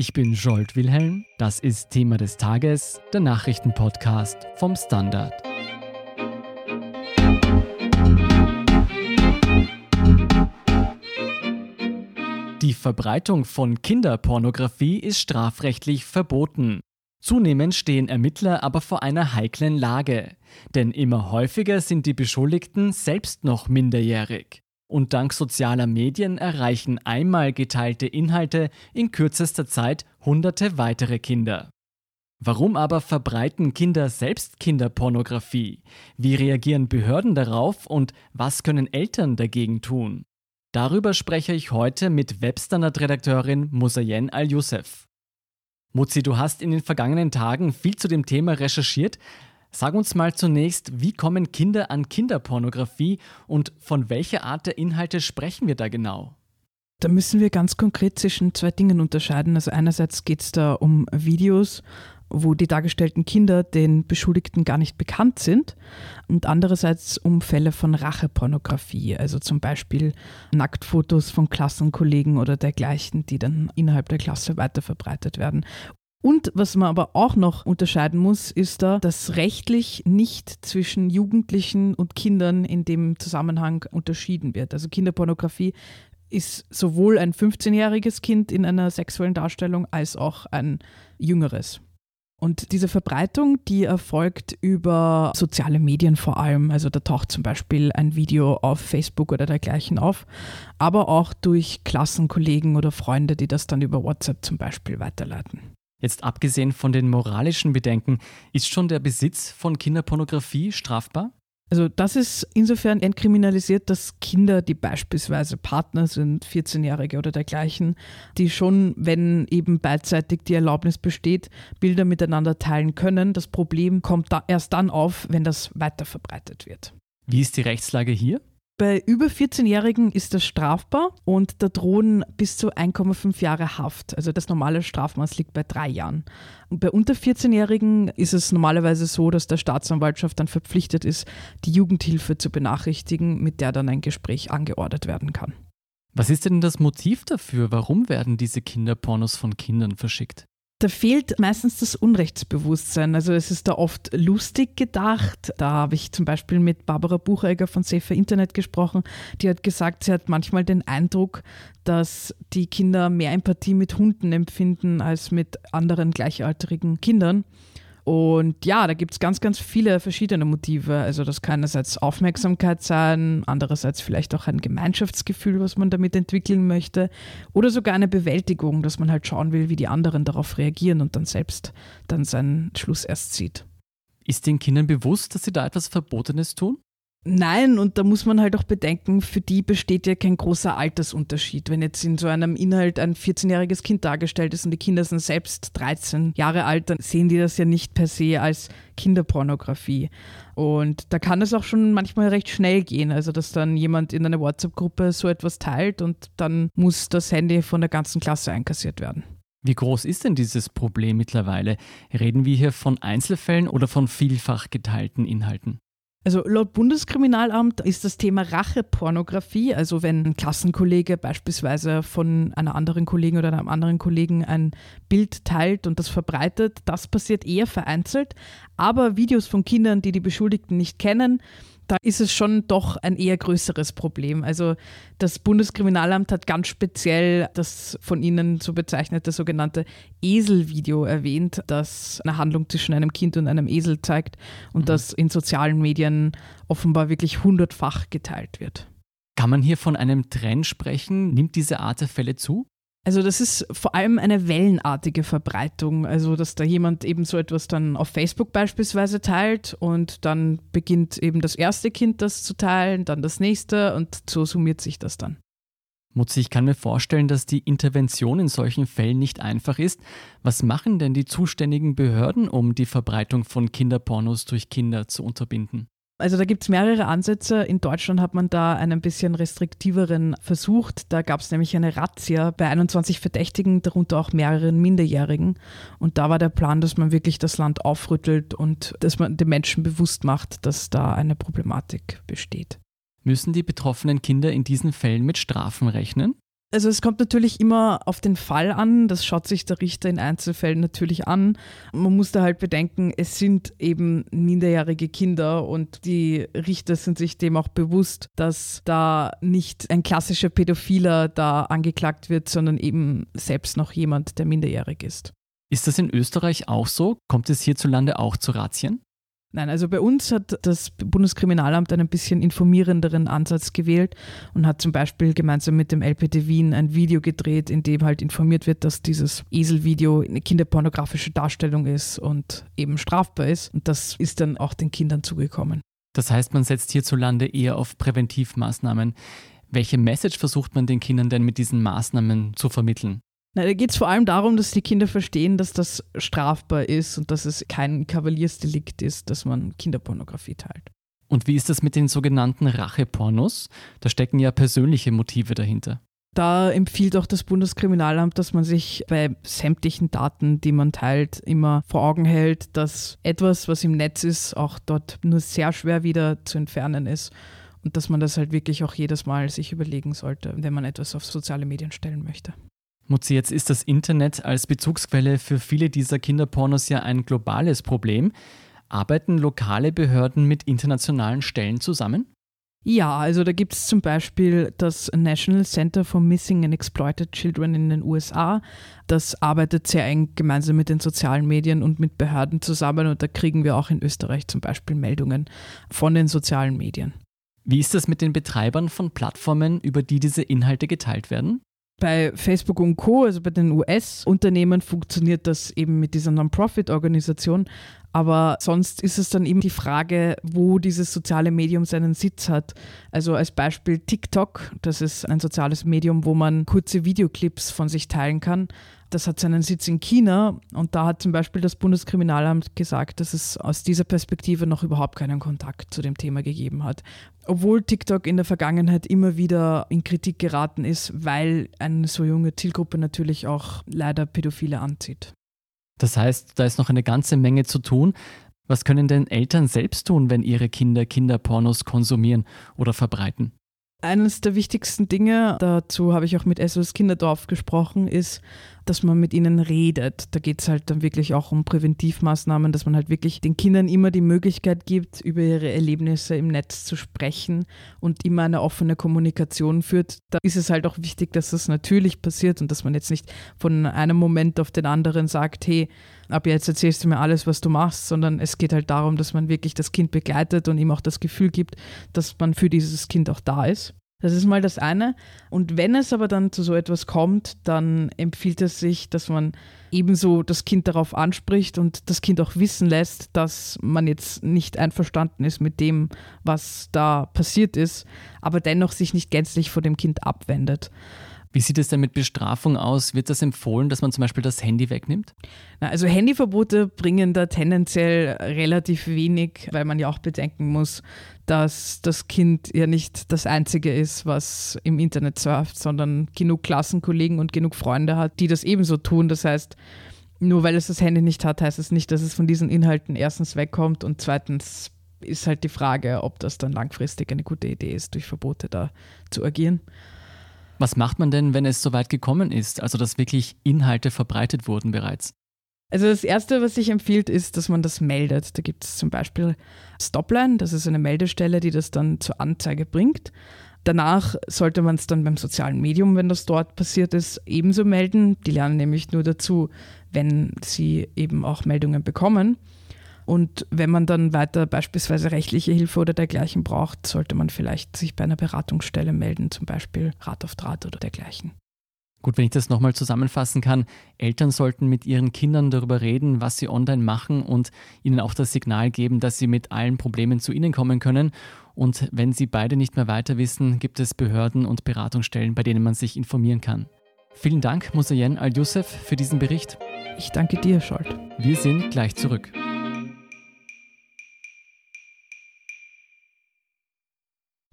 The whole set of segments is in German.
Ich bin Jolt Wilhelm. Das ist Thema des Tages, der Nachrichtenpodcast vom Standard. Die Verbreitung von Kinderpornografie ist strafrechtlich verboten. Zunehmend stehen Ermittler aber vor einer heiklen Lage, denn immer häufiger sind die Beschuldigten selbst noch minderjährig. Und dank sozialer Medien erreichen einmal geteilte Inhalte in kürzester Zeit hunderte weitere Kinder. Warum aber verbreiten Kinder selbst Kinderpornografie? Wie reagieren Behörden darauf und was können Eltern dagegen tun? Darüber spreche ich heute mit Webstandard-Redakteurin Musayen Al-Youssef. Muzi, du hast in den vergangenen Tagen viel zu dem Thema recherchiert. Sag uns mal zunächst, wie kommen Kinder an Kinderpornografie und von welcher Art der Inhalte sprechen wir da genau? Da müssen wir ganz konkret zwischen zwei Dingen unterscheiden. Also einerseits geht es da um Videos, wo die dargestellten Kinder den Beschuldigten gar nicht bekannt sind und andererseits um Fälle von Rachepornografie, also zum Beispiel Nacktfotos von Klassenkollegen oder dergleichen, die dann innerhalb der Klasse weiterverbreitet werden. Und was man aber auch noch unterscheiden muss, ist da, dass rechtlich nicht zwischen Jugendlichen und Kindern in dem Zusammenhang unterschieden wird. Also Kinderpornografie ist sowohl ein 15-jähriges Kind in einer sexuellen Darstellung als auch ein jüngeres. Und diese Verbreitung, die erfolgt über soziale Medien vor allem. Also da taucht zum Beispiel ein Video auf Facebook oder dergleichen auf, aber auch durch Klassenkollegen oder Freunde, die das dann über WhatsApp zum Beispiel weiterleiten. Jetzt abgesehen von den moralischen Bedenken, ist schon der Besitz von Kinderpornografie strafbar? Also das ist insofern entkriminalisiert, dass Kinder, die beispielsweise Partner sind, 14-Jährige oder dergleichen, die schon, wenn eben beidseitig die Erlaubnis besteht, Bilder miteinander teilen können. Das Problem kommt da erst dann auf, wenn das weiterverbreitet wird. Wie ist die Rechtslage hier? Bei über 14-Jährigen ist das strafbar und da drohen bis zu 1,5 Jahre Haft. Also das normale Strafmaß liegt bei drei Jahren. Und bei unter 14-Jährigen ist es normalerweise so, dass der Staatsanwaltschaft dann verpflichtet ist, die Jugendhilfe zu benachrichtigen, mit der dann ein Gespräch angeordnet werden kann. Was ist denn das Motiv dafür? Warum werden diese Kinderpornos von Kindern verschickt? Da fehlt meistens das Unrechtsbewusstsein. Also es ist da oft lustig gedacht. Da habe ich zum Beispiel mit Barbara Buchegger von Safer Internet gesprochen. Die hat gesagt, sie hat manchmal den Eindruck, dass die Kinder mehr Empathie mit Hunden empfinden als mit anderen gleichaltrigen Kindern. Und ja, da gibt es ganz, ganz viele verschiedene Motive. Also das kann einerseits Aufmerksamkeit sein, andererseits vielleicht auch ein Gemeinschaftsgefühl, was man damit entwickeln möchte. Oder sogar eine Bewältigung, dass man halt schauen will, wie die anderen darauf reagieren und dann selbst dann seinen Schluss erst zieht. Ist den Kindern bewusst, dass sie da etwas Verbotenes tun? Nein, und da muss man halt auch bedenken, für die besteht ja kein großer Altersunterschied. Wenn jetzt in so einem Inhalt ein 14-jähriges Kind dargestellt ist und die Kinder sind selbst 13 Jahre alt, dann sehen die das ja nicht per se als Kinderpornografie. Und da kann es auch schon manchmal recht schnell gehen, also dass dann jemand in einer WhatsApp-Gruppe so etwas teilt und dann muss das Handy von der ganzen Klasse einkassiert werden. Wie groß ist denn dieses Problem mittlerweile? Reden wir hier von Einzelfällen oder von vielfach geteilten Inhalten? Also laut Bundeskriminalamt ist das Thema Rachepornografie, also wenn ein Klassenkollege beispielsweise von einer anderen Kollegin oder einem anderen Kollegen ein Bild teilt und das verbreitet, das passiert eher vereinzelt. Aber Videos von Kindern, die die Beschuldigten nicht kennen, da ist es schon doch ein eher größeres Problem. Also das Bundeskriminalamt hat ganz speziell das von Ihnen so bezeichnete sogenannte Eselvideo erwähnt, das eine Handlung zwischen einem Kind und einem Esel zeigt und mhm. das in sozialen Medien offenbar wirklich hundertfach geteilt wird. Kann man hier von einem Trend sprechen? Nimmt diese Art der Fälle zu? Also das ist vor allem eine wellenartige Verbreitung, also dass da jemand eben so etwas dann auf Facebook beispielsweise teilt und dann beginnt eben das erste Kind das zu teilen, dann das nächste und so summiert sich das dann. Mutzi, ich kann mir vorstellen, dass die Intervention in solchen Fällen nicht einfach ist. Was machen denn die zuständigen Behörden, um die Verbreitung von Kinderpornos durch Kinder zu unterbinden? Also da gibt es mehrere Ansätze. In Deutschland hat man da einen bisschen restriktiveren versucht. Da gab es nämlich eine Razzia bei 21 Verdächtigen, darunter auch mehreren Minderjährigen. Und da war der Plan, dass man wirklich das Land aufrüttelt und dass man den Menschen bewusst macht, dass da eine Problematik besteht. Müssen die betroffenen Kinder in diesen Fällen mit Strafen rechnen? Also es kommt natürlich immer auf den Fall an, das schaut sich der Richter in Einzelfällen natürlich an. Man muss da halt bedenken, es sind eben minderjährige Kinder und die Richter sind sich dem auch bewusst, dass da nicht ein klassischer Pädophiler da angeklagt wird, sondern eben selbst noch jemand, der minderjährig ist. Ist das in Österreich auch so? Kommt es hierzulande auch zu Razzien? Nein, also bei uns hat das Bundeskriminalamt einen bisschen informierenderen Ansatz gewählt und hat zum Beispiel gemeinsam mit dem LPT Wien ein Video gedreht, in dem halt informiert wird, dass dieses Eselvideo eine kinderpornografische Darstellung ist und eben strafbar ist. Und das ist dann auch den Kindern zugekommen. Das heißt, man setzt hierzulande eher auf Präventivmaßnahmen. Welche Message versucht man den Kindern denn mit diesen Maßnahmen zu vermitteln? Na, da geht es vor allem darum, dass die Kinder verstehen, dass das strafbar ist und dass es kein Kavaliersdelikt ist, dass man Kinderpornografie teilt. Und wie ist das mit den sogenannten Rachepornos? Da stecken ja persönliche Motive dahinter. Da empfiehlt auch das Bundeskriminalamt, dass man sich bei sämtlichen Daten, die man teilt, immer vor Augen hält, dass etwas, was im Netz ist, auch dort nur sehr schwer wieder zu entfernen ist. Und dass man das halt wirklich auch jedes Mal sich überlegen sollte, wenn man etwas auf soziale Medien stellen möchte. Mutzi, jetzt ist das Internet als Bezugsquelle für viele dieser Kinderpornos ja ein globales Problem. Arbeiten lokale Behörden mit internationalen Stellen zusammen? Ja, also da gibt es zum Beispiel das National Center for Missing and Exploited Children in den USA. Das arbeitet sehr eng gemeinsam mit den sozialen Medien und mit Behörden zusammen und da kriegen wir auch in Österreich zum Beispiel Meldungen von den sozialen Medien. Wie ist das mit den Betreibern von Plattformen, über die diese Inhalte geteilt werden? Bei Facebook und Co., also bei den US-Unternehmen, funktioniert das eben mit dieser Non-Profit-Organisation. Aber sonst ist es dann eben die Frage, wo dieses soziale Medium seinen Sitz hat. Also als Beispiel TikTok, das ist ein soziales Medium, wo man kurze Videoclips von sich teilen kann. Das hat seinen Sitz in China und da hat zum Beispiel das Bundeskriminalamt gesagt, dass es aus dieser Perspektive noch überhaupt keinen Kontakt zu dem Thema gegeben hat. Obwohl TikTok in der Vergangenheit immer wieder in Kritik geraten ist, weil eine so junge Zielgruppe natürlich auch leider Pädophile anzieht. Das heißt, da ist noch eine ganze Menge zu tun. Was können denn Eltern selbst tun, wenn ihre Kinder Kinderpornos konsumieren oder verbreiten? Eines der wichtigsten Dinge, dazu habe ich auch mit SOS Kinderdorf gesprochen, ist, dass man mit ihnen redet. Da geht es halt dann wirklich auch um Präventivmaßnahmen, dass man halt wirklich den Kindern immer die Möglichkeit gibt, über ihre Erlebnisse im Netz zu sprechen und immer eine offene Kommunikation führt. Da ist es halt auch wichtig, dass das natürlich passiert und dass man jetzt nicht von einem Moment auf den anderen sagt, hey, ab jetzt erzählst du mir alles, was du machst, sondern es geht halt darum, dass man wirklich das Kind begleitet und ihm auch das Gefühl gibt, dass man für dieses Kind auch da ist. Das ist mal das eine. Und wenn es aber dann zu so etwas kommt, dann empfiehlt es sich, dass man ebenso das Kind darauf anspricht und das Kind auch wissen lässt, dass man jetzt nicht einverstanden ist mit dem, was da passiert ist, aber dennoch sich nicht gänzlich vor dem Kind abwendet. Wie sieht es denn mit Bestrafung aus? Wird das empfohlen, dass man zum Beispiel das Handy wegnimmt? Na, also Handyverbote bringen da tendenziell relativ wenig, weil man ja auch bedenken muss, dass das Kind ja nicht das Einzige ist, was im Internet surft, sondern genug Klassenkollegen und genug Freunde hat, die das ebenso tun. Das heißt, nur weil es das Handy nicht hat, heißt es nicht, dass es von diesen Inhalten erstens wegkommt und zweitens ist halt die Frage, ob das dann langfristig eine gute Idee ist, durch Verbote da zu agieren. Was macht man denn, wenn es so weit gekommen ist, also dass wirklich Inhalte verbreitet wurden bereits? Also das Erste, was sich empfiehlt, ist, dass man das meldet. Da gibt es zum Beispiel Stopline, das ist eine Meldestelle, die das dann zur Anzeige bringt. Danach sollte man es dann beim sozialen Medium, wenn das dort passiert ist, ebenso melden. Die lernen nämlich nur dazu, wenn sie eben auch Meldungen bekommen. Und wenn man dann weiter beispielsweise rechtliche Hilfe oder dergleichen braucht, sollte man vielleicht sich bei einer Beratungsstelle melden, zum Beispiel Rat auf Draht oder dergleichen. Gut, wenn ich das nochmal zusammenfassen kann, Eltern sollten mit ihren Kindern darüber reden, was sie online machen und ihnen auch das Signal geben, dass sie mit allen Problemen zu ihnen kommen können. Und wenn sie beide nicht mehr weiter wissen, gibt es Behörden und Beratungsstellen, bei denen man sich informieren kann. Vielen Dank, Musayen Al-Youssef, für diesen Bericht. Ich danke dir, Scholt. Wir sind gleich zurück.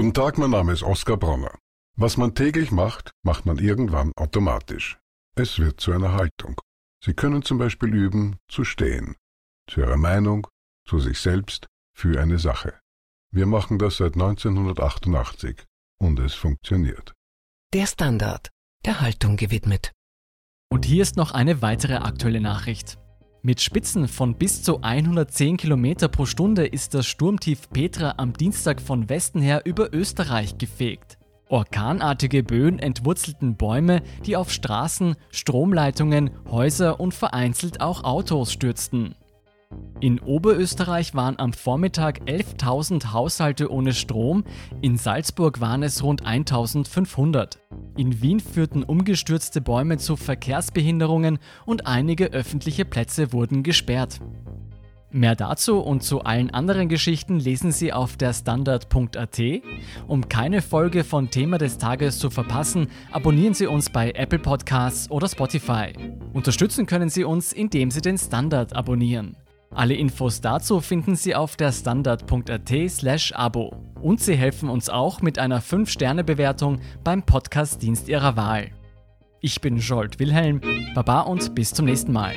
Guten Tag, mein Name ist Oskar Bronner. Was man täglich macht, macht man irgendwann automatisch. Es wird zu einer Haltung. Sie können zum Beispiel üben, zu stehen. Zu Ihrer Meinung, zu sich selbst, für eine Sache. Wir machen das seit 1988 und es funktioniert. Der Standard der Haltung gewidmet. Und hier ist noch eine weitere aktuelle Nachricht. Mit Spitzen von bis zu 110 km pro Stunde ist das Sturmtief Petra am Dienstag von Westen her über Österreich gefegt. Orkanartige Böen entwurzelten Bäume, die auf Straßen, Stromleitungen, Häuser und vereinzelt auch Autos stürzten. In Oberösterreich waren am Vormittag 11.000 Haushalte ohne Strom, in Salzburg waren es rund 1.500. In Wien führten umgestürzte Bäume zu Verkehrsbehinderungen und einige öffentliche Plätze wurden gesperrt. Mehr dazu und zu allen anderen Geschichten lesen Sie auf der Standard.at. Um keine Folge von Thema des Tages zu verpassen, abonnieren Sie uns bei Apple Podcasts oder Spotify. Unterstützen können Sie uns, indem Sie den Standard abonnieren. Alle Infos dazu finden Sie auf der standard.at/slash abo. Und Sie helfen uns auch mit einer 5-Sterne-Bewertung beim Podcast-Dienst Ihrer Wahl. Ich bin Jolt Wilhelm, Baba und bis zum nächsten Mal.